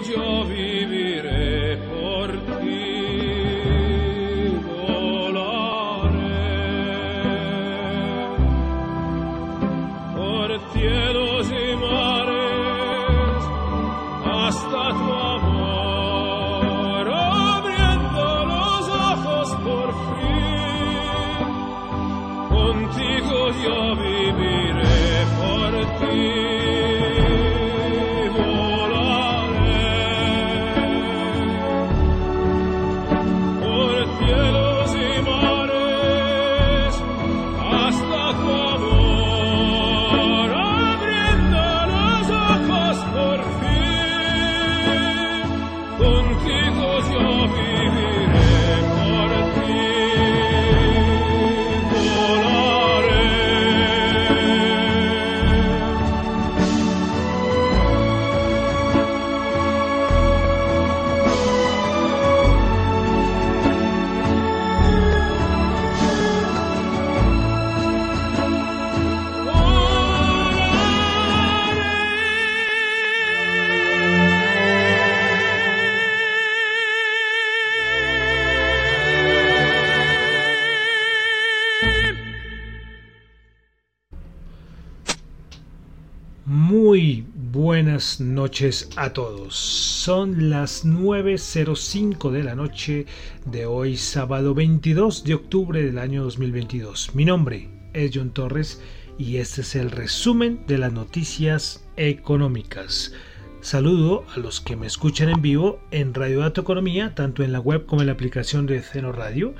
Georgia. Buenas noches a todos. Son las 9.05 de la noche de hoy, sábado 22 de octubre del año 2022. Mi nombre es John Torres y este es el resumen de las noticias económicas. Saludo a los que me escuchan en vivo en Radio Dato Economía, tanto en la web como en la aplicación de Ceno Radio.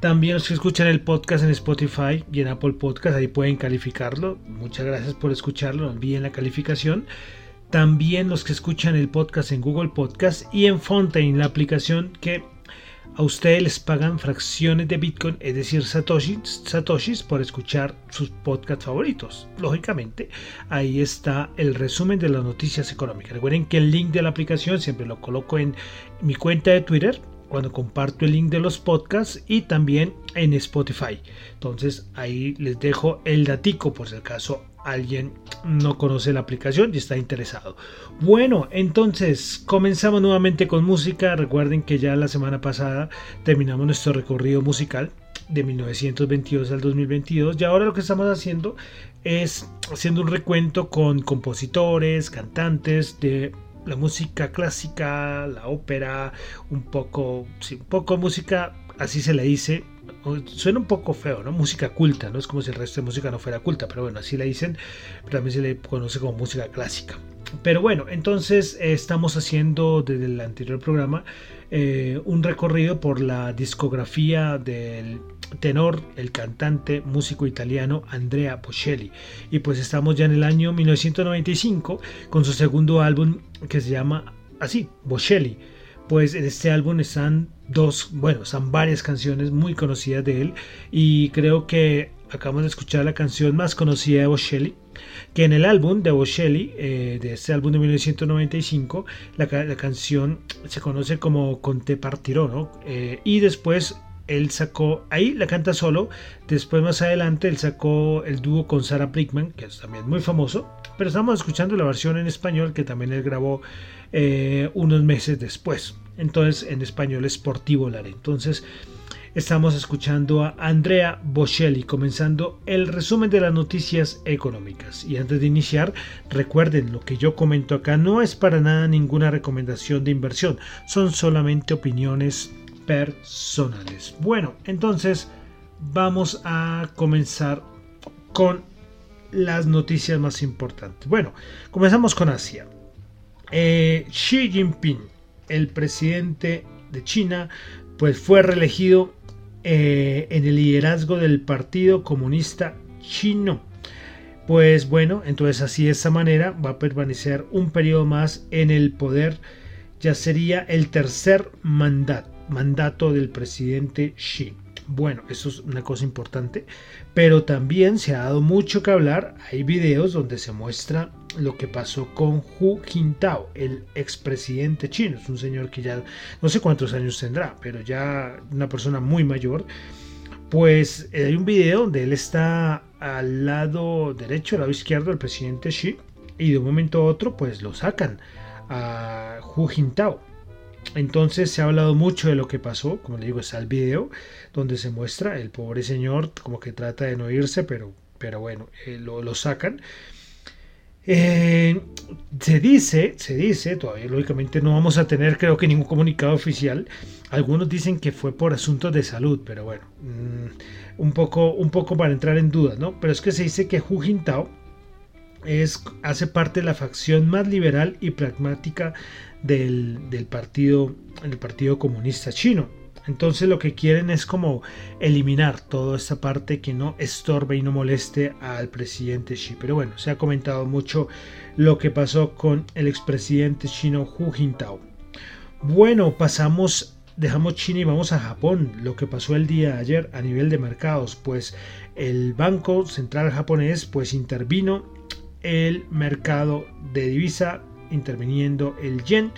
También los que escuchan el podcast en Spotify y en Apple Podcast, ahí pueden calificarlo. Muchas gracias por escucharlo, envíen la calificación. También los que escuchan el podcast en Google Podcast y en Fontaine, la aplicación que a ustedes les pagan fracciones de Bitcoin, es decir, satoshis, por escuchar sus podcasts favoritos. Lógicamente, ahí está el resumen de las noticias económicas. Recuerden que el link de la aplicación siempre lo coloco en mi cuenta de Twitter cuando comparto el link de los podcasts y también en Spotify. Entonces ahí les dejo el datico por si acaso alguien no conoce la aplicación y está interesado. Bueno, entonces comenzamos nuevamente con música. Recuerden que ya la semana pasada terminamos nuestro recorrido musical de 1922 al 2022 y ahora lo que estamos haciendo es haciendo un recuento con compositores, cantantes de la música clásica, la ópera, un poco, sí, un poco música, así se le dice, suena un poco feo, ¿no? Música culta, no es como si el resto de música no fuera culta, pero bueno, así le dicen, pero también se le conoce como música clásica. Pero bueno, entonces eh, estamos haciendo desde el anterior programa eh, un recorrido por la discografía del tenor, el cantante, músico italiano Andrea Bocelli. Y pues estamos ya en el año 1995 con su segundo álbum que se llama así, Bocelli. Pues en este álbum están dos, bueno, están varias canciones muy conocidas de él y creo que acabamos de escuchar la canción más conocida de Bocelli, que en el álbum de Bocelli, eh, de este álbum de 1995, la, canción se conoce como Conte ¿no? Eh, y después él sacó, ahí la canta solo, después más adelante él sacó el dúo con Sarah Brickman, que es también muy famoso, pero estamos escuchando la versión en español que también él grabó eh, unos meses después. Entonces en español es Portivolar. Entonces estamos escuchando a Andrea Bocelli comenzando el resumen de las noticias económicas. Y antes de iniciar, recuerden lo que yo comento acá no es para nada ninguna recomendación de inversión, son solamente opiniones personales. Bueno, entonces vamos a comenzar con las noticias más importantes. Bueno, comenzamos con Asia. Eh, Xi Jinping, el presidente de China, pues fue reelegido eh, en el liderazgo del Partido Comunista Chino. Pues bueno, entonces así de esta manera va a permanecer un periodo más en el poder. Ya sería el tercer mandato mandato del presidente Xi. Bueno, eso es una cosa importante, pero también se ha dado mucho que hablar. Hay videos donde se muestra lo que pasó con Hu Jintao, el expresidente chino. Es un señor que ya no sé cuántos años tendrá, pero ya una persona muy mayor. Pues eh, hay un video donde él está al lado derecho, al lado izquierdo del presidente Xi, y de un momento a otro, pues lo sacan a Hu Jintao entonces se ha hablado mucho de lo que pasó, como le digo, está el video donde se muestra el pobre señor como que trata de no irse, pero, pero bueno, eh, lo, sacan. Eh, se dice, se dice, todavía lógicamente no vamos a tener creo que ningún comunicado oficial. Algunos dicen que fue por asuntos de salud, pero bueno, mm, un, poco, un poco para entrar en dudas, ¿no? Pero es que se dice que Hu Jintao es, hace parte de la facción más liberal y pragmática del, partido, el Partido Comunista Chino. Entonces lo que quieren es como eliminar toda esta parte que no estorbe y no moleste al presidente Xi. Pero bueno, se ha comentado mucho lo que pasó con el expresidente chino Hu Jintao. Bueno, pasamos, dejamos China y vamos a Japón. Lo que pasó el día de ayer a nivel de mercados, pues el Banco Central japonés pues intervino el mercado de divisa interviniendo el yen.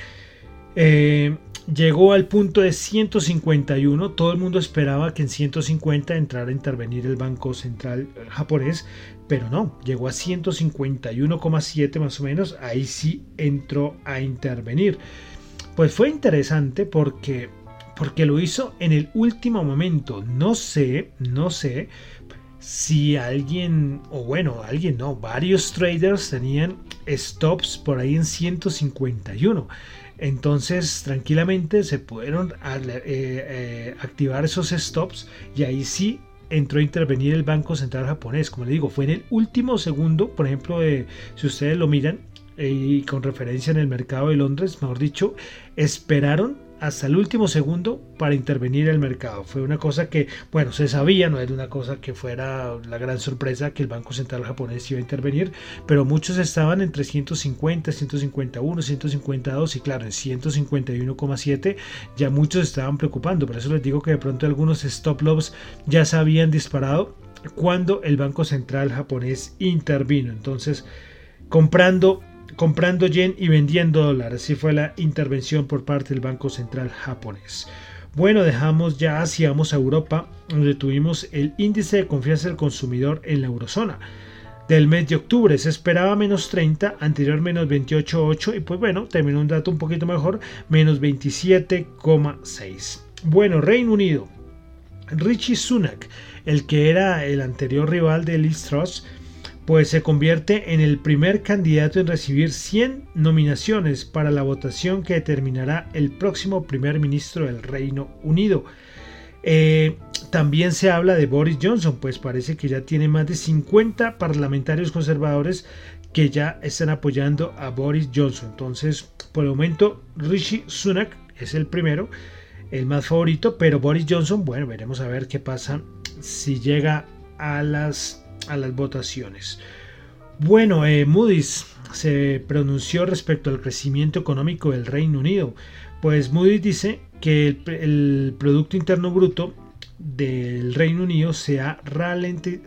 Eh, llegó al punto de 151. Todo el mundo esperaba que en 150 entrara a intervenir el Banco Central japonés, pero no, llegó a 151,7 más o menos. Ahí sí entró a intervenir. Pues fue interesante porque porque lo hizo en el último momento. No sé, no sé si alguien, o bueno, alguien no, varios traders tenían stops por ahí en 151. Entonces, tranquilamente se pudieron eh, eh, activar esos stops y ahí sí entró a intervenir el Banco Central japonés. Como le digo, fue en el último segundo, por ejemplo, si ustedes lo miran, eh, y con referencia en el mercado de Londres, mejor dicho, esperaron hasta el último segundo para intervenir el mercado. Fue una cosa que, bueno, se sabía, no era una cosa que fuera la gran sorpresa que el Banco Central japonés iba a intervenir, pero muchos estaban entre 150, 151, 152 y claro, en 151,7 ya muchos estaban preocupando. Por eso les digo que de pronto algunos stop loss ya se habían disparado cuando el Banco Central japonés intervino. Entonces, comprando comprando yen y vendiendo dólares. Así fue la intervención por parte del Banco Central japonés. Bueno, dejamos ya Asia, vamos a Europa, donde tuvimos el índice de confianza del consumidor en la eurozona. Del mes de octubre se esperaba menos 30, anterior menos 28,8 y pues bueno, terminó un dato un poquito mejor, menos 27,6. Bueno, Reino Unido. Richie Sunak, el que era el anterior rival de Liz Truss, pues se convierte en el primer candidato en recibir 100 nominaciones para la votación que determinará el próximo primer ministro del Reino Unido. Eh, también se habla de Boris Johnson, pues parece que ya tiene más de 50 parlamentarios conservadores que ya están apoyando a Boris Johnson. Entonces, por el momento, Rishi Sunak es el primero, el más favorito, pero Boris Johnson, bueno, veremos a ver qué pasa si llega a las a las votaciones. Bueno, eh, Moody's se pronunció respecto al crecimiento económico del Reino Unido. Pues Moody's dice que el, Producto Interno Bruto del Reino Unido se ha ralentizado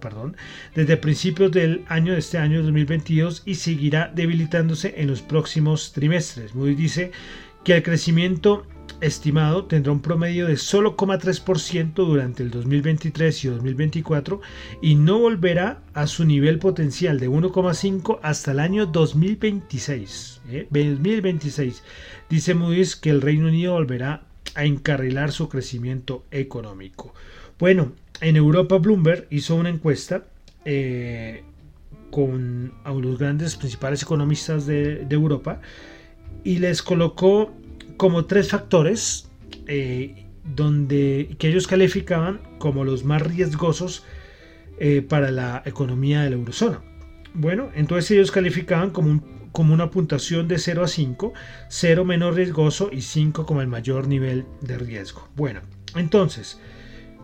perdón, desde principios del año de este año 2022 y seguirá debilitándose en los próximos trimestres. Moody's dice que el crecimiento estimado tendrá un promedio de solo 0,3% durante el 2023 y 2024 y no volverá a su nivel potencial de 1,5 hasta el año 2026. 2026. ¿eh? Dice Moody's que el Reino Unido volverá a encarrilar su crecimiento económico. Bueno, en Europa Bloomberg hizo una encuesta eh, con a los grandes principales economistas de, de Europa y les colocó como tres factores eh, donde, que ellos calificaban como los más riesgosos eh, para la economía de la eurozona. Bueno, entonces ellos calificaban como, como una puntuación de 0 a 5, 0 menos riesgoso y 5 como el mayor nivel de riesgo. Bueno, entonces,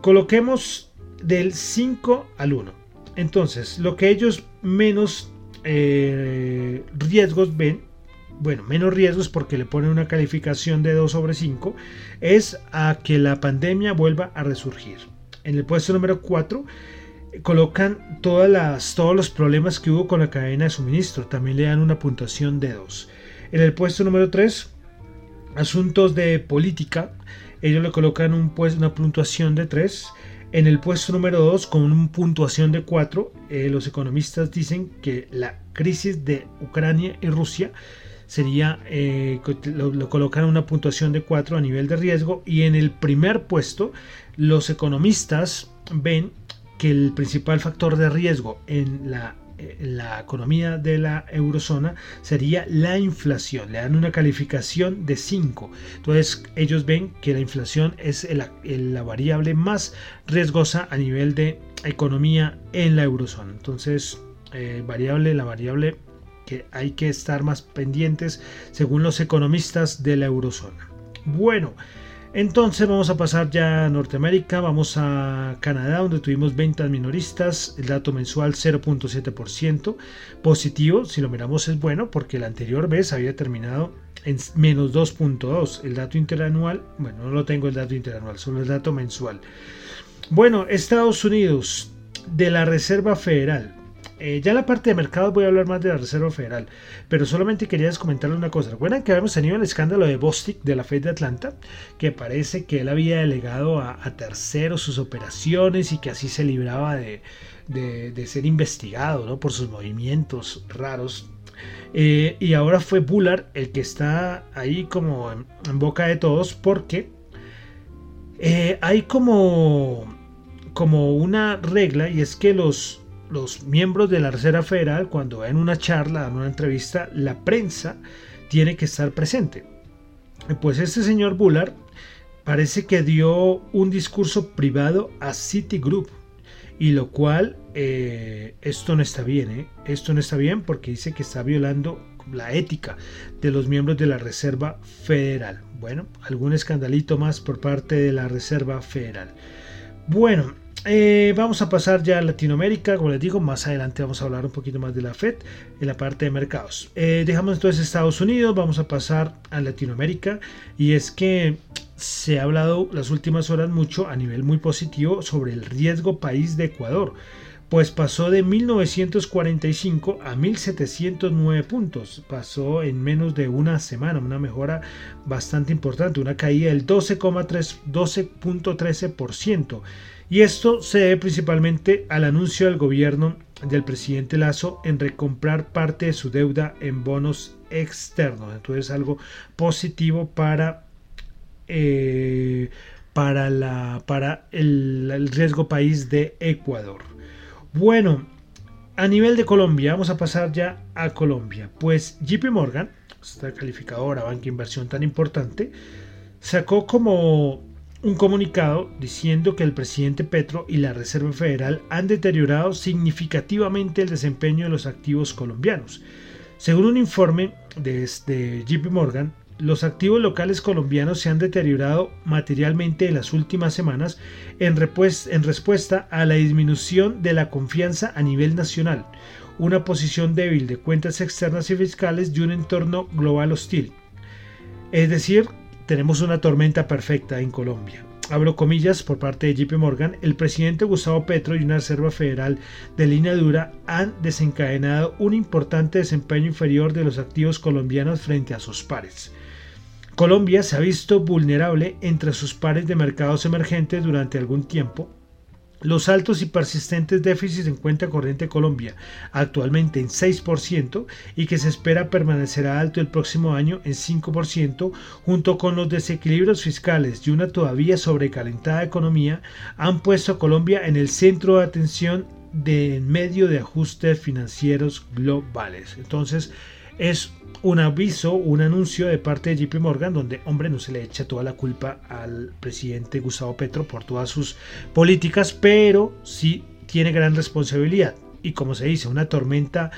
coloquemos del 5 al 1. Entonces, lo que ellos menos eh, riesgos ven bueno, menos riesgos porque le ponen una calificación de 2 sobre 5, es a que la pandemia vuelva a resurgir. En el puesto número 4 eh, colocan todas las, todos los problemas que hubo con la cadena de suministro, también le dan una puntuación de 2. En el puesto número 3, asuntos de política, ellos le colocan un, pues, una puntuación de 3. En el puesto número 2, con una puntuación de 4, eh, los economistas dicen que la crisis de Ucrania y Rusia sería eh, lo, colocan una puntuación de 4 a nivel de riesgo y en el primer puesto los economistas ven que el principal factor de riesgo en la, la economía de la eurozona sería la inflación. Le dan una calificación de 5. Entonces ellos ven que la inflación es la variable más riesgosa a nivel de economía en la eurozona. Entonces eh, variable, la variable que hay que estar más pendientes según los economistas de la eurozona. Bueno, entonces vamos a pasar ya a Norteamérica, vamos a Canadá donde tuvimos ventas minoristas, el dato mensual 0.7%, positivo, si lo miramos es bueno porque el anterior vez había terminado en menos 2.2, el dato interanual, bueno, no lo tengo el dato interanual, solo el dato mensual. Bueno, Estados Unidos de la Reserva Federal, eh, ya en la parte de mercados voy a hablar más de la Reserva Federal, pero solamente quería comentarles una cosa. Recuerdan que habíamos tenido el escándalo de Bostic de la Fed de Atlanta, que parece que él había delegado a, terceros sus operaciones y que así se libraba de, ser investigado por sus movimientos raros. Eh, y ahora fue Bullard el que está ahí como en, boca de todos porque eh, hay como, como una regla y es que los los miembros de la Reserva Federal, cuando en una charla, en una entrevista, la prensa tiene que estar presente. Pues este señor Bullard parece que dio un discurso privado a Citigroup y lo cual eh, esto no está bien, ¿eh? esto no está bien porque dice que está violando la ética de los miembros de la Reserva Federal. Bueno, algún escandalito más por parte de la Reserva Federal. Bueno, eh, vamos a pasar ya a Latinoamérica, como les digo, más adelante vamos a hablar un poquito más de la Fed en la parte de mercados. Eh, dejamos entonces Estados Unidos, vamos a pasar a Latinoamérica y es que se ha hablado las últimas horas mucho a nivel muy positivo sobre el riesgo país de Ecuador pues pasó de 1945 a 1709 puntos. Pasó en menos de una semana, una mejora bastante importante, una caída del 12,13%. Y esto se debe principalmente al anuncio del gobierno del presidente Lazo en recomprar parte de su deuda en bonos externos. Entonces algo positivo para, eh, para, la, para el riesgo país de Ecuador. Bueno, a nivel de Colombia, vamos a pasar ya a Colombia. Pues JP Morgan, esta calificadora, banca inversión tan importante, sacó como un comunicado diciendo que el presidente Petro y la Reserva Federal han deteriorado significativamente el desempeño de los activos colombianos. Según un informe desde JP Morgan, los activos locales colombianos se han deteriorado materialmente en las últimas semanas en, respuesta a la disminución de la confianza a nivel nacional, una posición débil de cuentas externas y fiscales y un entorno global hostil. Es decir, tenemos una tormenta perfecta en Colombia. Abro comillas por parte de JP Morgan, el presidente Gustavo Petro y una Reserva Federal de línea dura han desencadenado un importante desempeño inferior de los activos colombianos frente a sus pares. Colombia se ha visto vulnerable entre sus pares de mercados emergentes durante algún tiempo. Los altos y persistentes déficits en cuenta corriente de Colombia, actualmente en 6% y que se espera permanecerá alto el próximo año en 5%, junto con los desequilibrios fiscales y una todavía sobrecalentada economía, han puesto a Colombia en el centro de atención de medio de ajustes financieros globales. Entonces, es un aviso, un anuncio de parte de JP Morgan donde, hombre, no se le echa toda la culpa al presidente Gustavo Petro por todas sus políticas, pero sí tiene gran responsabilidad. Y como se dice, una tormenta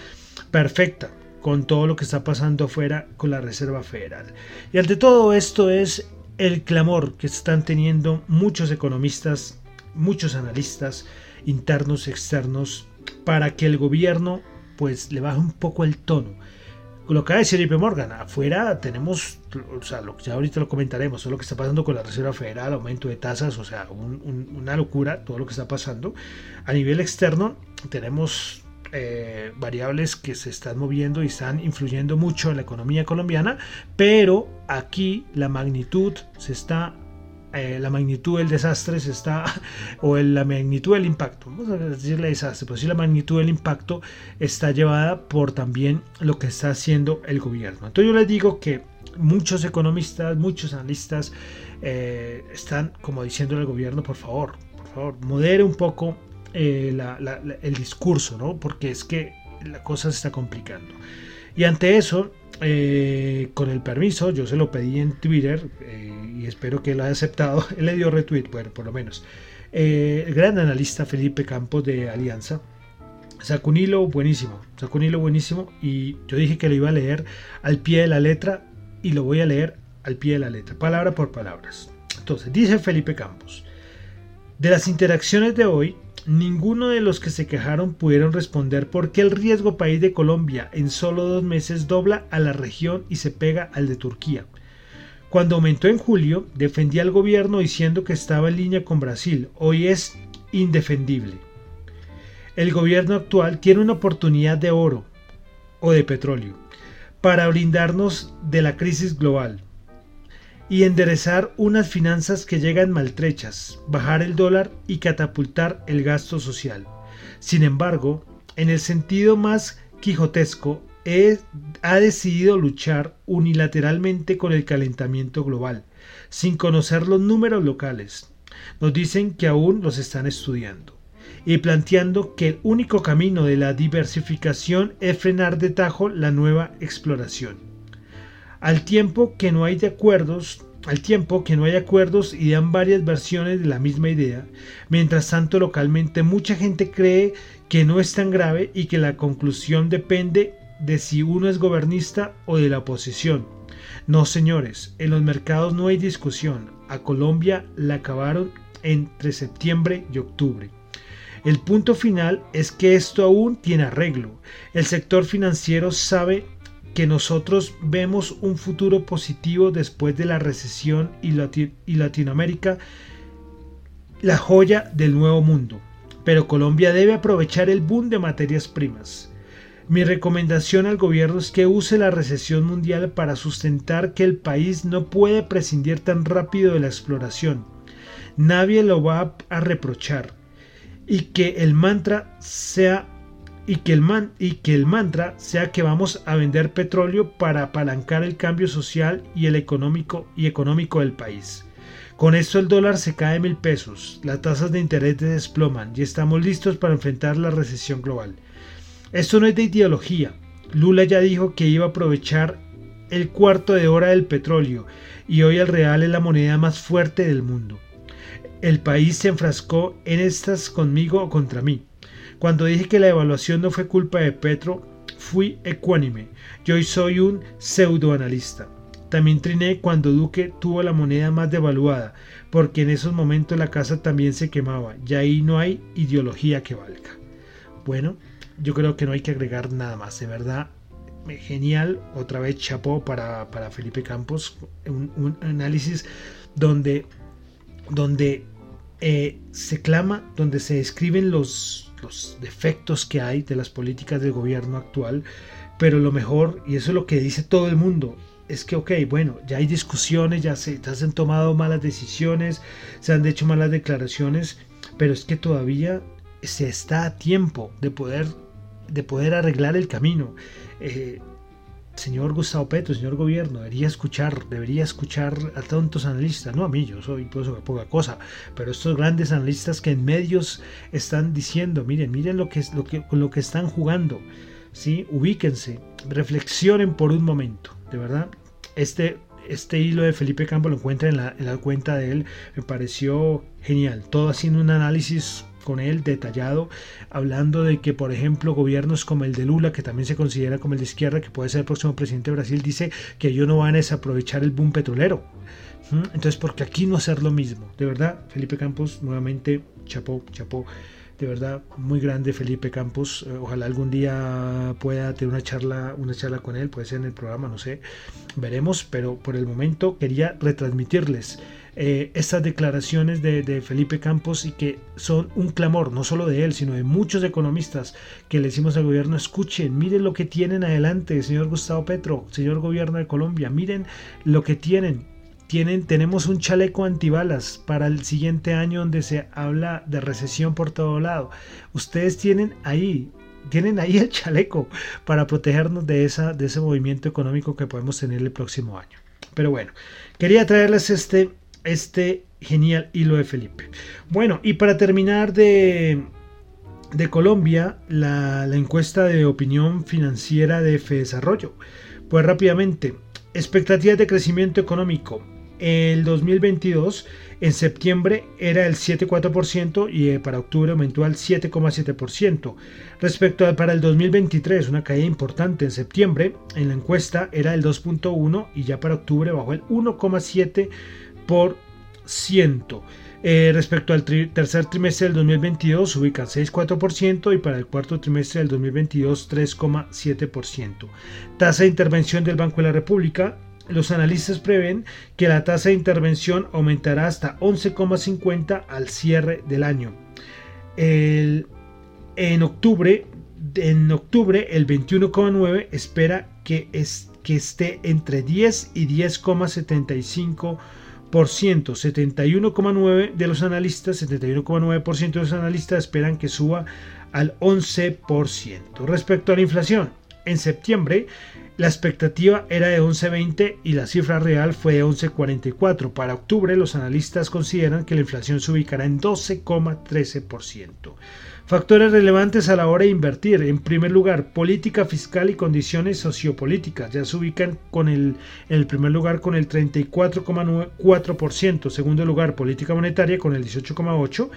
perfecta con todo lo que está pasando afuera con la Reserva Federal. Y ante todo esto es el clamor que están teniendo muchos economistas, muchos analistas internos, externos, para que el gobierno pues le baje un poco el tono lo que va a decir JP Morgan, afuera tenemos, o sea, ya ahorita lo comentaremos, todo lo que está pasando con la Reserva Federal, aumento de tasas, o sea, una locura todo lo que está pasando. A nivel externo tenemos eh, variables que se están moviendo y están influyendo mucho en la economía colombiana, pero aquí la magnitud se está eh, la magnitud del desastre se está, o la magnitud del impacto, vamos a decirle desastre, pero sí la magnitud del impacto está llevada por también lo que está haciendo el gobierno. Entonces yo les digo que muchos economistas, muchos analistas eh, están como diciendo al gobierno, por favor, por favor, modere un poco eh, el discurso, ¿no? Porque es que la cosa se está complicando. Y ante eso, con el permiso, yo se lo pedí en Twitter y espero que lo haya aceptado. Él le dio retweet, bueno, por lo menos. Eh, el gran analista Felipe Campos de Alianza sacó un hilo buenísimo, sacó un hilo buenísimo y yo dije que lo iba a leer al pie de la letra y lo voy a leer al pie de la letra, palabra por palabras. Entonces, dice Felipe Campos, de las interacciones de hoy, ninguno de los que se quejaron pudieron responder por qué el riesgo país de Colombia en solo dos meses dobla a la región y se pega al de Turquía. Cuando aumentó en julio, defendía al gobierno diciendo que estaba en línea con Brasil. Hoy es indefendible. El gobierno actual tiene una oportunidad de oro o de petróleo para brindarnos de la crisis global y enderezar unas finanzas que llegan maltrechas, bajar el dólar y catapultar el gasto social. Sin embargo, en el sentido más quijotesco, ha decidido luchar unilateralmente con el calentamiento global, sin conocer los números locales. Nos dicen que aún los están estudiando y planteando que el único camino de la diversificación es frenar de tajo la nueva exploración. Al tiempo que no hay acuerdos al tiempo que no hay acuerdos y dan varias versiones de la misma idea. Mientras tanto, localmente mucha gente cree que no es tan grave y que la conclusión depende de si uno es gobernista o de la oposición. No, señores, en los mercados no hay discusión. A Colombia la acabaron entre septiembre y octubre. El punto final es que esto aún tiene arreglo. El sector financiero sabe que nosotros vemos un futuro positivo después de la recesión y, Latinoamérica, la joya del nuevo mundo. Pero Colombia debe aprovechar el boom de materias primas. Mi recomendación al gobierno es que use la recesión mundial para sustentar que el país no puede prescindir tan rápido de la exploración. Nadie lo va a reprochar. Y que el mantra sea y que el, man, y que el mantra sea que vamos a vender petróleo para apalancar el cambio social y el económico y económico del país. Con esto el dólar se cae mil pesos, las tasas de interés desploman y estamos listos para enfrentar la recesión global. Esto no es de ideología. Lula ya dijo que iba a aprovechar el cuarto de hora del petróleo y hoy el real es la moneda más fuerte del mundo. El país se enfrascó en estas conmigo o contra mí. Cuando dije que la evaluación no fue culpa de Petro, fui ecuánime. Yo soy un pseudoanalista. También triné cuando Duque tuvo la moneda más devaluada, porque en esos momentos la casa también se quemaba y ahí no hay ideología que valga. Bueno, yo creo que no hay que agregar nada más. De verdad, genial. Otra vez chapó para, para Felipe Campos. Un, análisis donde, donde eh, se clama, donde se describen los, los defectos que hay de las políticas del gobierno actual. Pero lo mejor, y eso es lo que dice todo el mundo, es que, ok, bueno, ya hay discusiones, ya se, se han tomado malas decisiones, se han hecho malas declaraciones, pero es que todavía se está a tiempo de poder de poder arreglar el camino. Eh, señor Gustavo Petro, señor gobierno, debería escuchar, debería escuchar a tantos analistas, no a mí, yo soy pues, poca cosa, pero estos grandes analistas que en medios están diciendo, miren, miren lo que, lo que, lo que están jugando, ¿sí? ubíquense, reflexionen por un momento, de verdad, este, este hilo de Felipe Campo lo encuentra en la, en la cuenta de él, me pareció genial, todo haciendo un análisis con él detallado, hablando de que, por ejemplo, gobiernos como el de Lula, que también se considera como el de izquierda, que puede ser el próximo presidente de Brasil, dice que ellos no van a desaprovechar el boom petrolero. ¿Mm? Entonces, ¿por qué aquí no hacer lo mismo? De verdad, Felipe Campos, nuevamente, chapó, chapó de verdad muy grande Felipe Campos eh, ojalá algún día pueda tener una charla una charla con él puede ser en el programa no sé veremos pero por el momento quería retransmitirles eh, estas declaraciones de, Felipe Campos y que son un clamor, no solo de él, sino de muchos economistas que le decimos al gobierno, escuchen, miren lo que tienen adelante, señor Gustavo Petro, señor gobierno de Colombia, miren lo que tienen. Tienen, tenemos un chaleco antibalas para el siguiente año donde se habla de recesión por todo lado. Ustedes tienen ahí tienen ahí el chaleco para protegernos de, esa, de ese movimiento económico que podemos tener el próximo año. Pero bueno, quería traerles este, este genial hilo de Felipe. Bueno, y para terminar de, de Colombia, la, encuesta de opinión financiera de Desarrollo. Pues rápidamente, expectativas de crecimiento económico. El 2022 en septiembre era el 7,4% y eh, para octubre aumentó al 7,7%. Respecto a para el 2023, una caída importante en septiembre, en la encuesta era el 2,1% y ya para octubre bajó el 1,7% por ciento. Eh, respecto al tercer trimestre del 2022 ubica 6,4% y para el cuarto trimestre del 2022 3,7%. Tasa de intervención del Banco de la República. Los analistas prevén que la tasa de intervención aumentará hasta 11,50 al cierre del año. en octubre, en octubre el 21,9 espera que, es, que esté entre 10 y 10,75 71,9% de los analistas, 71,9% de los analistas esperan que suba al 11%. Respecto a la inflación, en septiembre la expectativa era de 11,20 y la cifra real fue de 11,44. Para octubre los analistas consideran que la inflación se ubicará en 12,13%. Factores relevantes a la hora de invertir. En primer lugar, política fiscal y condiciones sociopolíticas. Ya se ubican con el, en el primer lugar con el 34,4%. Segundo lugar, política monetaria con el 18,8%.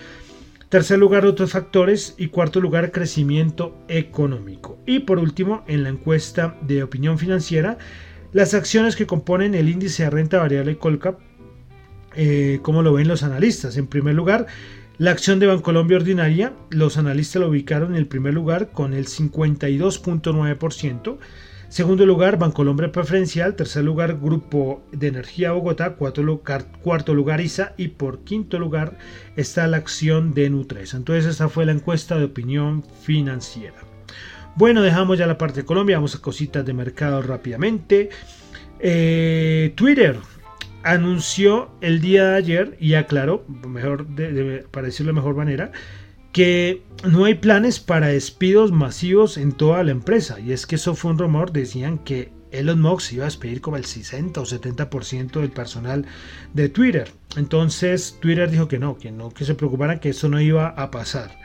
Tercer lugar, otros factores. Y cuarto lugar, crecimiento económico. Y por último, en la encuesta de opinión financiera, las acciones que componen el índice de renta variable Colcap, eh, como lo ven los analistas. En primer lugar, la acción de Bancolombia ordinaria, los analistas lo ubicaron en el primer lugar con el 52.9%. Segundo lugar, Bancolombia Preferencial. Tercer lugar, Grupo de Energía Bogotá. Cuarto lugar, cuarto lugar ISA. Y por quinto lugar está la acción de Nutresa. Entonces, esa fue la encuesta de opinión financiera. Bueno, dejamos ya la parte de Colombia. Vamos a cositas de mercado rápidamente. Eh, Twitter anunció el día de ayer y aclaró, mejor para decirlo de mejor manera, que no hay planes para despidos masivos en toda la empresa. Y es que eso fue un rumor, decían que Elon Musk iba a despedir como el 60 o 70% del personal de Twitter. Entonces Twitter dijo que no, que no, que se preocuparan que eso no iba a pasar.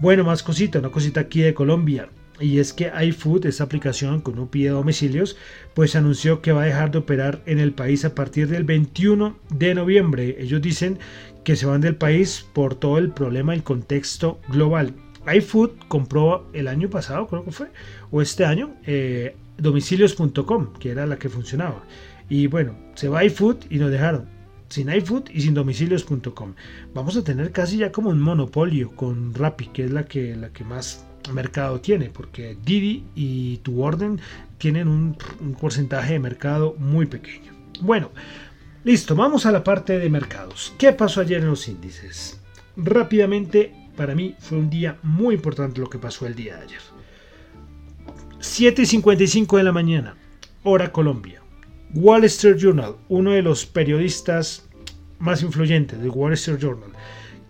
Bueno, más cosita, una cosita aquí de Colombia y es que iFood, esa aplicación con un pide domicilios, pues anunció que va a dejar de operar en el país a partir del 21 de noviembre. Ellos dicen que se van del país por todo el problema y contexto global. iFood compró el año pasado, creo que fue, o este año, eh, domicilios.com, que era la que funcionaba. Y bueno, se va iFood y nos dejaron sin iFood y sin domicilios.com. Vamos a tener casi ya como un monopolio con Rappi, que es la que, la que más mercado tiene, porque Didi y Tu Orden tienen un, porcentaje de mercado muy pequeño. Bueno, listo, vamos a la parte de mercados. ¿Qué pasó ayer en los índices? Rápidamente, para mí fue un día muy importante lo que pasó el día de ayer. 7 y 55 de la mañana, hora Colombia. Wall Street Journal, uno de los periodistas más influyentes del Wall Street Journal,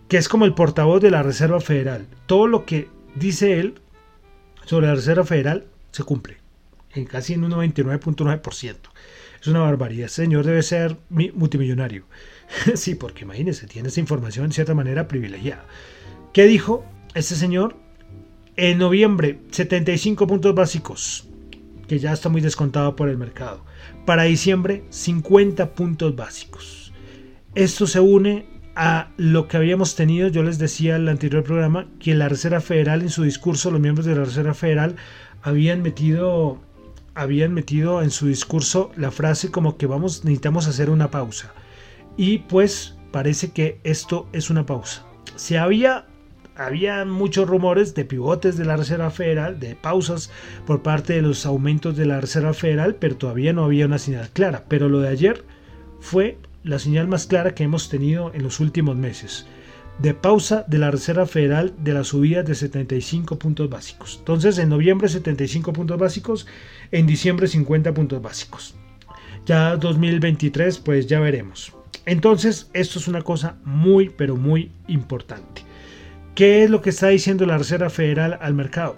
que es como el portavoz de la Reserva Federal. Todo lo que dice él sobre la Reserva Federal se cumple en casi en un 99.9%. Es una barbaridad. Este señor debe ser multimillonario. sí, porque imagínense, tiene esa información en cierta manera privilegiada. ¿Qué dijo este señor? En noviembre, 75 puntos básicos, que ya está muy descontado por el mercado. Para diciembre, 50 puntos básicos. Esto se une a lo que habíamos tenido, yo les decía en el anterior programa, que la Reserva Federal en su discurso, los miembros de la Reserva Federal habían metido, habían metido en su discurso la frase como que vamos, necesitamos hacer una pausa. Y pues parece que esto es una pausa. Se había había muchos rumores de pivotes de la Reserva Federal, de pausas por parte de los aumentos de la Reserva Federal, pero todavía no había una señal clara. Pero lo de ayer fue la señal más clara que hemos tenido en los últimos meses de pausa de la Reserva Federal de la subida de 75 puntos básicos. Entonces, en noviembre 75 puntos básicos, en diciembre 50 puntos básicos. Ya 2023, pues ya veremos. Entonces, esto es una cosa muy, pero muy importante. ¿Qué es lo que está diciendo la Reserva Federal al mercado?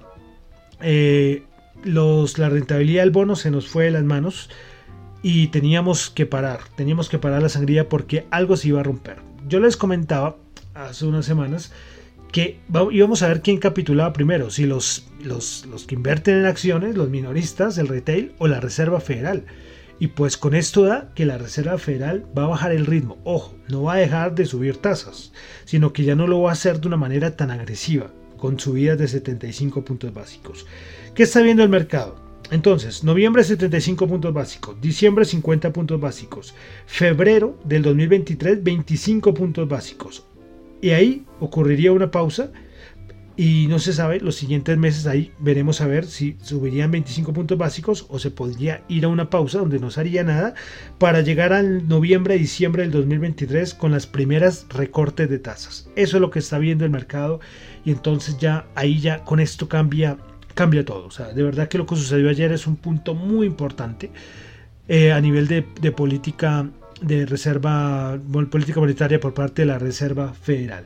Eh, los, la rentabilidad del bono se nos fue de las manos y teníamos que parar, teníamos que parar la sangría porque algo se iba a romper. Yo les comentaba hace unas semanas que íbamos a ver quién capitulaba primero, si los, los, los que invierten en acciones, los minoristas, el retail o la Reserva Federal. Y pues con esto da que la Reserva Federal va a bajar el ritmo. Ojo, no va a dejar de subir tasas, sino que ya no lo va a hacer de una manera tan agresiva, con subidas de 75 puntos básicos. ¿Qué está viendo el mercado? Entonces, noviembre 75 puntos básicos, diciembre 50 puntos básicos, febrero del 2023 25 puntos básicos. Y ahí ocurriría una pausa y no se sabe, los siguientes meses ahí veremos a ver si subirían 25 puntos básicos o se podría ir a una pausa donde no se haría nada para llegar al noviembre, diciembre del 2023 con las primeras recortes de tasas. Eso es lo que está viendo el mercado y entonces ya ahí ya con esto cambia cambia todo. O sea, de verdad que lo que sucedió ayer es un punto muy importante eh, a nivel de, política de reserva, política monetaria por parte de la Reserva Federal.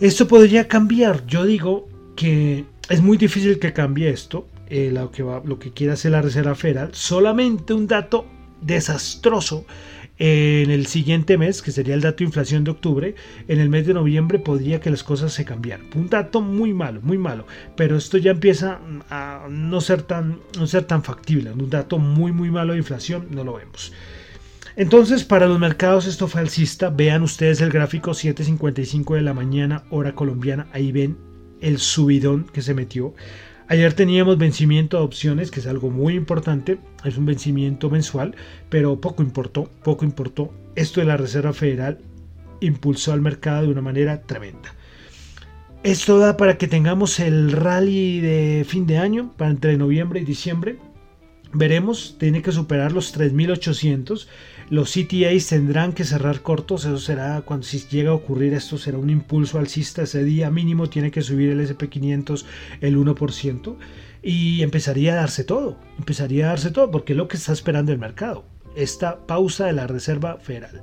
Esto podría cambiar. Yo digo que es muy difícil que cambie esto, eh, lo, que va, lo que quiere hacer la Reserva Federal. Solamente un dato desastroso en el siguiente mes, que sería el dato de inflación de octubre, en el mes de noviembre podría que las cosas se cambiaran. Un dato muy malo, muy malo, pero esto ya empieza a no ser tan, no ser tan factible. Un dato muy, muy malo de inflación no lo vemos. Entonces, para los mercados esto fue alcista. Vean ustedes el gráfico 7.55 de la mañana, hora colombiana. Ahí ven el subidón que se metió. Ayer teníamos vencimiento de opciones, que es algo muy importante. Es un vencimiento mensual, pero poco importó, poco importó. Esto de la Reserva Federal impulsó al mercado de una manera tremenda. Esto da para que tengamos el rally de fin de año, para entre noviembre y diciembre. Veremos, tiene que superar los 3.800. Los CTAs tendrán que cerrar cortos. Eso será cuando si llega a ocurrir esto, será un impulso alcista. Ese día mínimo tiene que subir el SP500 el 1%. Y empezaría a darse todo. Empezaría a darse todo porque es lo que está esperando el mercado. Esta pausa de la Reserva Federal.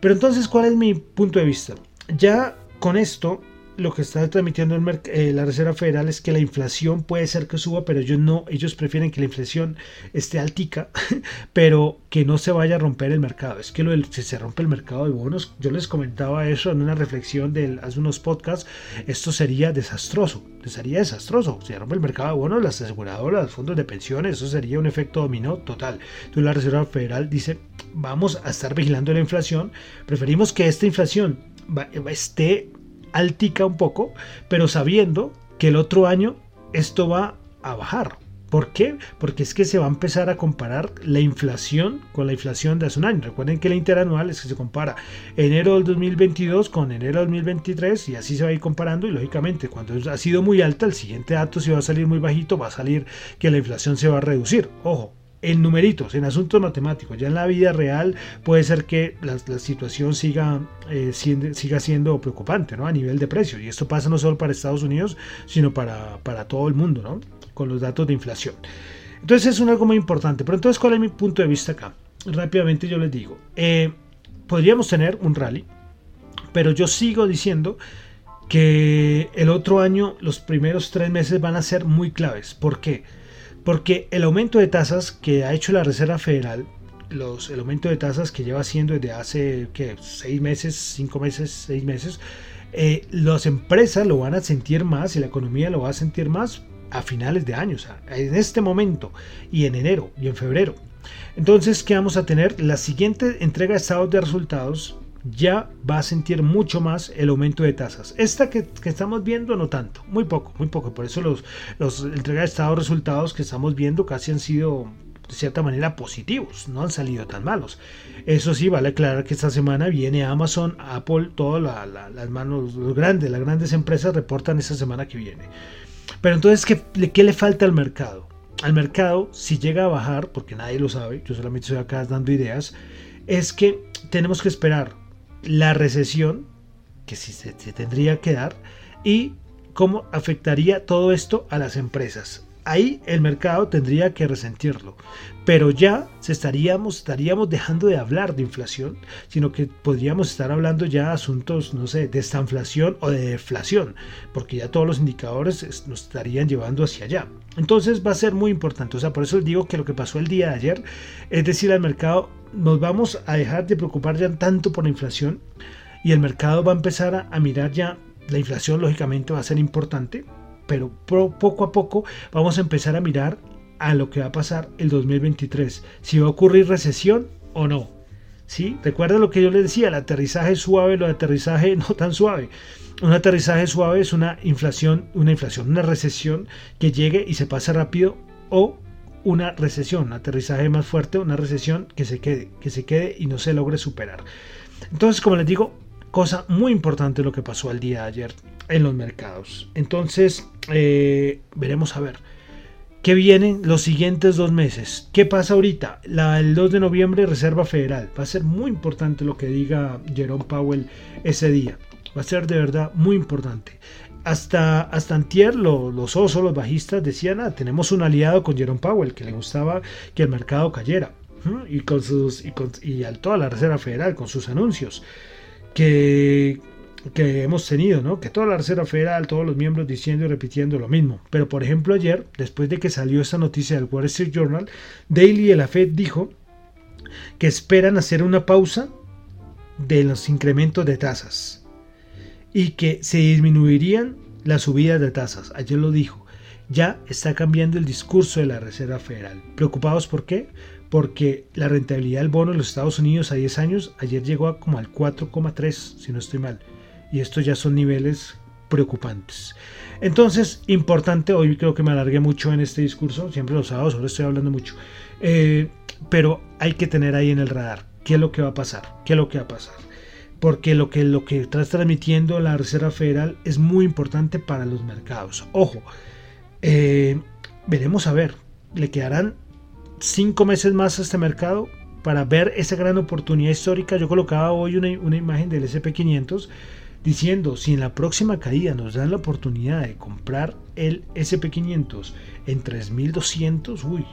Pero entonces, ¿cuál es mi punto de vista? Ya con esto lo que está transmitiendo el eh, la Reserva Federal es que la inflación puede ser que suba, pero ellos no, ellos prefieren que la inflación esté altica, pero que no se vaya a romper el mercado. Es que lo si se rompe el mercado de bonos, yo les comentaba eso en una reflexión de hace unos podcasts, esto sería desastroso, sería desastroso. Se rompe el mercado de bonos, las aseguradoras, los fondos de pensiones, eso sería un efecto dominó total. Entonces la Reserva Federal dice, vamos a estar vigilando la inflación, preferimos que esta inflación esté altica un poco, pero sabiendo que el otro año esto va a bajar. ¿Por qué? Porque es que se va a empezar a comparar la inflación con la inflación de hace un año. Recuerden que la interanual es que se compara enero del 2022 con enero del 2023 y así se va a ir comparando y lógicamente cuando ha sido muy alta el siguiente dato si va a salir muy bajito va a salir que la inflación se va a reducir. Ojo, en numeritos, en asuntos matemáticos. Ya en la vida real puede ser que la, situación siga, eh, siga siendo preocupante ¿no? a nivel de precios. Y esto pasa no solo para Estados Unidos, sino para, para todo el mundo, ¿no? con los datos de inflación. Entonces es un algo muy importante. Pero entonces, ¿cuál es mi punto de vista acá? Rápidamente yo les digo, eh, podríamos tener un rally, pero yo sigo diciendo que el otro año, los primeros tres meses van a ser muy claves. ¿Por qué? El aumento de tasas que ha hecho la Reserva Federal, los, el aumento de tasas que lleva haciendo desde hace ¿qué? seis meses, cinco meses, seis meses, eh, las empresas lo van a sentir más y la economía lo va a sentir más a finales de año, o sea, en este momento y en enero y en febrero. Entonces, ¿qué vamos a tener? La siguiente entrega de estados de resultados ya va a sentir mucho más el aumento de tasas. Esta que, estamos viendo no tanto, muy poco, muy poco. Por eso los, los entrega de estado resultados que estamos viendo casi han sido de cierta manera positivos, no han salido tan malos. Eso sí, vale aclarar que esta semana viene Amazon, Apple, todas las manos, grandes, las grandes empresas reportan esta semana que viene. Pero entonces, ¿qué, ¿qué le falta al mercado? Al mercado, si llega a bajar, porque nadie lo sabe, yo solamente estoy acá dando ideas, es que tenemos que esperar la recesión, que sí se, tendría que dar, y cómo afectaría todo esto a las empresas. Ahí el mercado tendría que resentirlo, pero ya se estaríamos, estaríamos dejando de hablar de inflación, sino que podríamos estar hablando ya de asuntos, no sé, de estanflación o de deflación, porque ya todos los indicadores nos estarían llevando hacia allá. Entonces va a ser muy importante, o sea, por eso digo que lo que pasó el día de ayer, es decir, el mercado nos vamos a dejar de preocupar ya tanto por la inflación y el mercado va a empezar a, mirar ya, la inflación lógicamente va a ser importante, pero poco a poco vamos a empezar a mirar a lo que va a pasar el 2023, si va a ocurrir recesión o no. ¿Sí? Recuerda lo que yo les decía, el aterrizaje suave, lo de aterrizaje no tan suave. Un aterrizaje suave es una inflación, una inflación, una recesión que llegue y se pase rápido o una recesión, un aterrizaje más fuerte, una recesión que se quede, que se quede y no se logre superar. Entonces, como les digo, cosa muy importante lo que pasó el día de ayer en los mercados. Entonces, eh, veremos a ver. ¿Qué vienen los siguientes dos meses? ¿Qué pasa ahorita? El 2 de noviembre, Reserva Federal. Va a ser muy importante lo que diga Jerome Powell ese día. Va a ser de verdad muy importante hasta, hasta antier los osos, los bajistas decían, ah, tenemos un aliado con Jerome Powell, que le gustaba que el mercado cayera. Y con sus y, con, y a toda la Reserva Federal con sus anuncios que, que hemos tenido, ¿no? Que toda la Reserva Federal, todos los miembros diciendo y repitiendo lo mismo. Pero por ejemplo ayer, después de que salió esta noticia del Wall Street Journal, Daily de la Fed dijo que esperan hacer una pausa de los incrementos de tasas y que se disminuirían las subidas de tasas. Ayer lo dijo. Ya está cambiando el discurso de la Reserva Federal. ¿Preocupados por qué? Porque la rentabilidad del bono en los Estados Unidos a 10 años ayer llegó a como al 4,3, si no estoy mal. Y estos ya son niveles preocupantes. Entonces, importante, hoy creo que me alargué mucho en este discurso, siempre los sábados, ahora estoy hablando mucho, eh, pero hay que tener ahí en el radar qué es lo que va a pasar, qué es lo que va a pasar. Porque lo que, lo que está transmitiendo la Reserva Federal es muy importante para los mercados. Ojo, eh, veremos a ver, le quedarán cinco meses más a este mercado para ver esa gran oportunidad histórica. Yo colocaba hoy una, una imagen del SP500 diciendo si en la próxima caída nos dan la oportunidad de comprar el SP500 en 3200, uy,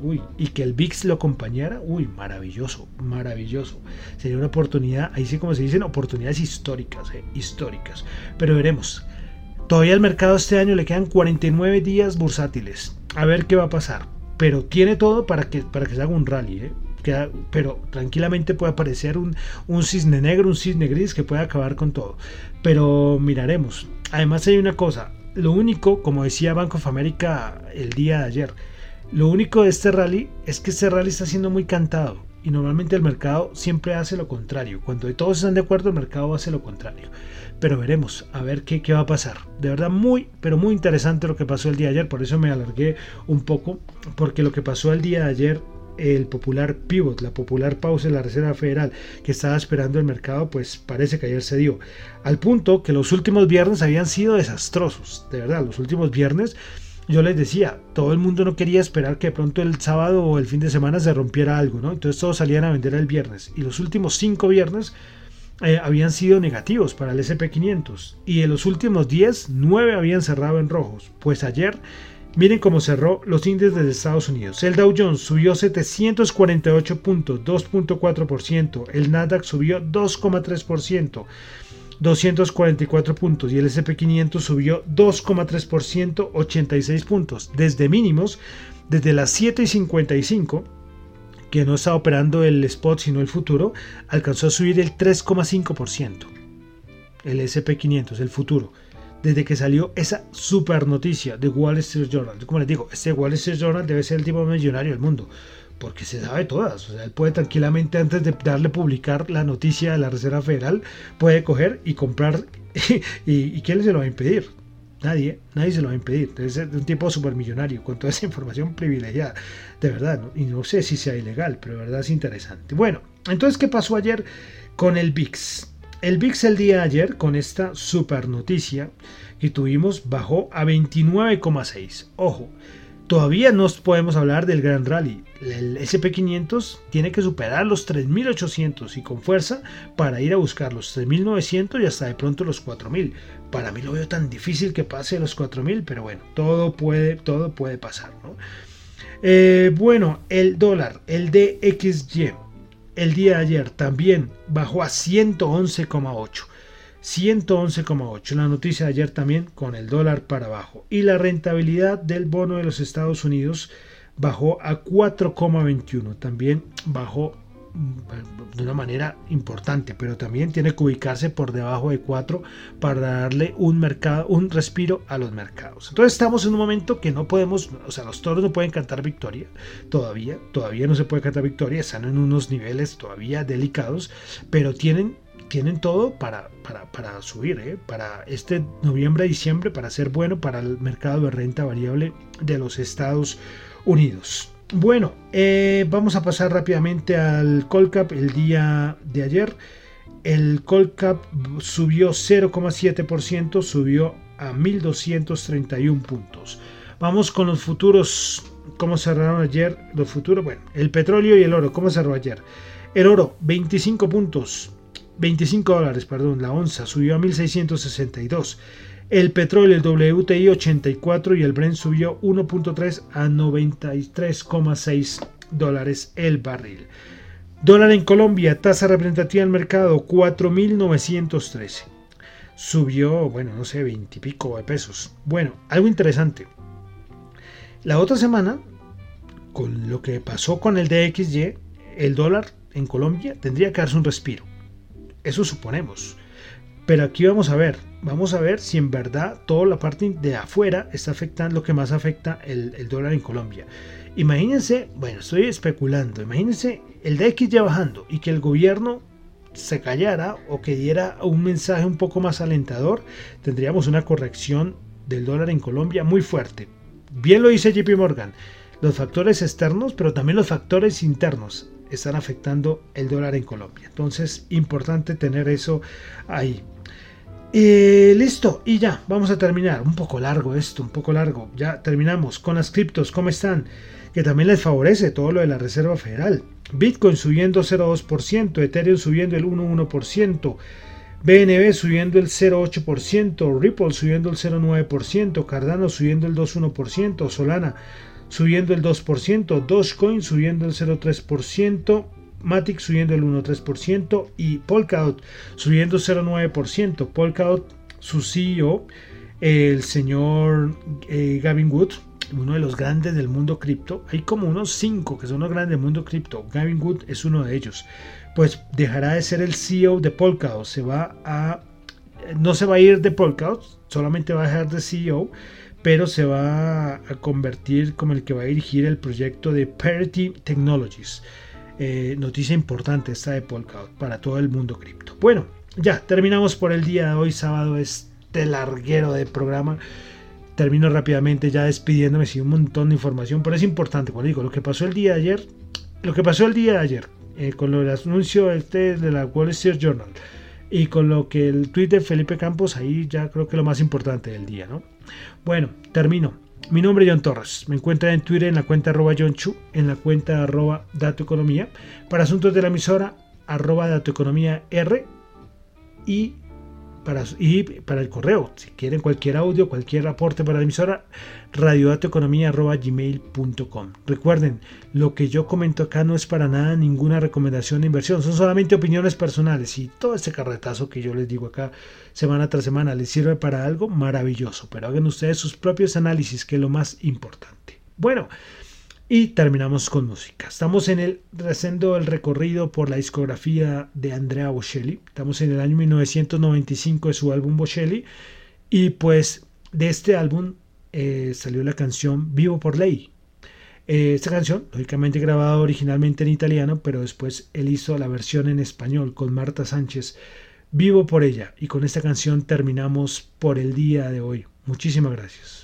uy, y que el VIX lo acompañara, uy, maravilloso, maravilloso. Sería una oportunidad, ahí sí como se dicen, oportunidades históricas, eh, históricas. Pero veremos. Todavía al mercado este año le quedan 49 días bursátiles. A ver qué va a pasar. Pero tiene todo para que, para que se haga un rally. ¿eh? pero tranquilamente puede aparecer un, un cisne negro, un cisne gris que puede acabar con todo. Pero miraremos. Además hay una cosa, lo único, como decía Bank of America el día de ayer, lo único de este rally es que este rally está siendo muy cantado y normalmente el mercado siempre hace lo contrario. Cuando todos están de acuerdo, el mercado hace lo contrario. Pero veremos, a ver qué, qué va a pasar. De verdad, muy, pero muy interesante lo que pasó el día ayer. Por eso me alargué un poco, porque lo que pasó el día de ayer el popular pivot, la popular pausa de la Reserva Federal que estaba esperando el mercado, pues parece que ayer se dio. Al punto que los últimos viernes habían sido desastrosos, de verdad, los últimos viernes yo les decía, todo el mundo no quería esperar que de pronto el sábado o el fin de semana se rompiera algo, ¿no? Entonces todos salían a vender el viernes. Y los últimos cinco viernes eh, habían sido negativos para el SP500. Y en los últimos 10, 9 habían cerrado en rojos. Pues ayer Miren cómo cerró los índices de Estados Unidos. El Dow Jones subió 748 puntos, 2.4%. El Nasdaq subió 2,3%, 244 puntos. Y el SP500 subió 2,3%, 86 puntos. Desde mínimos, desde las 7.55, que no está operando el spot sino el futuro, alcanzó a subir el 3,5%. El SP500, el futuro desde que salió esa super noticia de Wall Street Journal. Como les digo, este Wall Street Journal debe ser el tipo millonario del mundo, porque se sabe todas. O sea, él puede tranquilamente, antes de darle publicar la noticia de la Reserva Federal, puede coger y comprar. ¿Y, quién se lo va a impedir? Nadie, nadie se lo va a impedir. Ser un tipo millonario con toda esa información privilegiada, de verdad. Y no sé si sea ilegal, pero de verdad es interesante. Bueno, entonces, ¿qué pasó ayer con el VIX? El VIX el día de ayer, con esta super noticia que tuvimos, bajó a 29,6. Ojo, todavía no podemos hablar del gran rally. El SP500 tiene que superar los 3.800 y con fuerza para ir a buscar los 3.900 y hasta de pronto los 4.000. Para mí lo veo tan difícil que pase los 4.000, pero bueno, todo puede, todo puede pasar. Eh, bueno, el dólar, el DXY el día de ayer también bajó a 111,8. 111,8. La noticia de ayer también con el dólar para abajo. Y la rentabilidad del bono de los Estados Unidos bajó a 4,21. También bajó de una manera importante, pero también tiene que ubicarse por debajo de 4 para darle un mercado, un respiro a los mercados. Entonces estamos en un momento que no podemos, o sea, los toros no pueden cantar victoria todavía, todavía no se puede cantar victoria, están en unos niveles todavía delicados, pero tienen tienen todo para, para, para subir, ¿eh? para este noviembre, diciembre, para ser bueno para el mercado de renta variable de los Estados. Bueno, eh, vamos a pasar rápidamente al Colcap el día de ayer. El Colcap subió 0,7%, subió a 1231 puntos. Vamos con los futuros, ¿cómo cerraron ayer los futuros? Bueno, el petróleo y el oro, ¿cómo cerró ayer? El oro, 25 puntos, 25 dólares, perdón, la onza subió a 1662. El petróleo, el WTI 84 y el Brent subió 1.3 a 93,6 dólares el barril. Dólar en Colombia, tasa representativa del mercado 4.913. Subió, bueno, no sé, 20 y pico de pesos. Bueno, algo interesante. La otra semana, con lo que pasó con el DXY, el dólar en Colombia tendría que darse un respiro. Eso suponemos. Pero aquí vamos a ver, vamos a ver si en verdad toda la parte de afuera está afectando lo que más afecta el, dólar en Colombia. Imagínense, bueno, estoy especulando, imagínense el DX ya bajando y que el gobierno se callara o que diera un mensaje un poco más alentador, tendríamos una corrección del dólar en Colombia muy fuerte. Bien lo dice JP Morgan, los factores externos, pero también los factores internos están afectando el dólar en Colombia. Entonces, importante tener eso ahí. Eh, listo, y ya, vamos a terminar. Un poco largo esto, un poco largo. Ya terminamos con las criptos, ¿cómo están? Que también les favorece todo lo de la Reserva Federal. Bitcoin subiendo 0,2%, Ethereum subiendo el 1,1%, BNB subiendo el 0,8%, Ripple subiendo el 0,9%, Cardano subiendo el 2,1%, Solana subiendo el 2%, Dogecoin subiendo el 0,3%, Matic subiendo el 1,3% y Polkadot subiendo 0,9%. Polkadot, su CEO, el señor eh, Gavin Wood, uno de los grandes del mundo cripto. Hay como unos 5 que son los grandes del mundo cripto. Gavin Wood es uno de ellos. Pues dejará de ser el CEO de Polkadot. Se va a... No se va a ir de Polkadot, solamente va a dejar de CEO pero se va a convertir como el que va a dirigir el proyecto de Parity Technologies. Eh, noticia importante esta de Polkadot para todo el mundo cripto. Bueno, ya terminamos por el día de hoy, sábado, este larguero de programa. Termino rápidamente ya despidiéndome, sin un montón de información, pero es importante, como digo, lo que pasó el día de ayer, lo que pasó el día de ayer, eh, con lo del anuncio este de la Wall Street Journal y con lo que el tweet de Felipe Campos, ahí ya creo que lo más importante del día, ¿no? Bueno, termino. Mi nombre es John Torres. Me encuentra en Twitter en la cuenta arroba John Chu, en la cuenta arroba Economía, para asuntos de la emisora arroba Economía R y para, y para el correo. Si quieren cualquier audio, cualquier aporte para la emisora, radiodatoeconomía.gmail.com. Recuerden, lo que yo comento acá no es para nada ninguna recomendación de inversión, son solamente opiniones personales y todo este carretazo que yo les digo acá semana tras semana les sirve para algo maravilloso, pero hagan ustedes sus propios análisis, que es lo más importante. Bueno, y terminamos con música. Estamos en el haciendo el recorrido por la discografía de Andrea Bocelli. Estamos en el año 1995 de su álbum Bocelli. Y pues de este álbum eh, salió la canción Vivo por Ley. Eh, esta canción, lógicamente grabada originalmente en italiano, pero después él hizo la versión en español con Marta Sánchez. Vivo por ella. Y con esta canción terminamos por el día de hoy. Muchísimas gracias.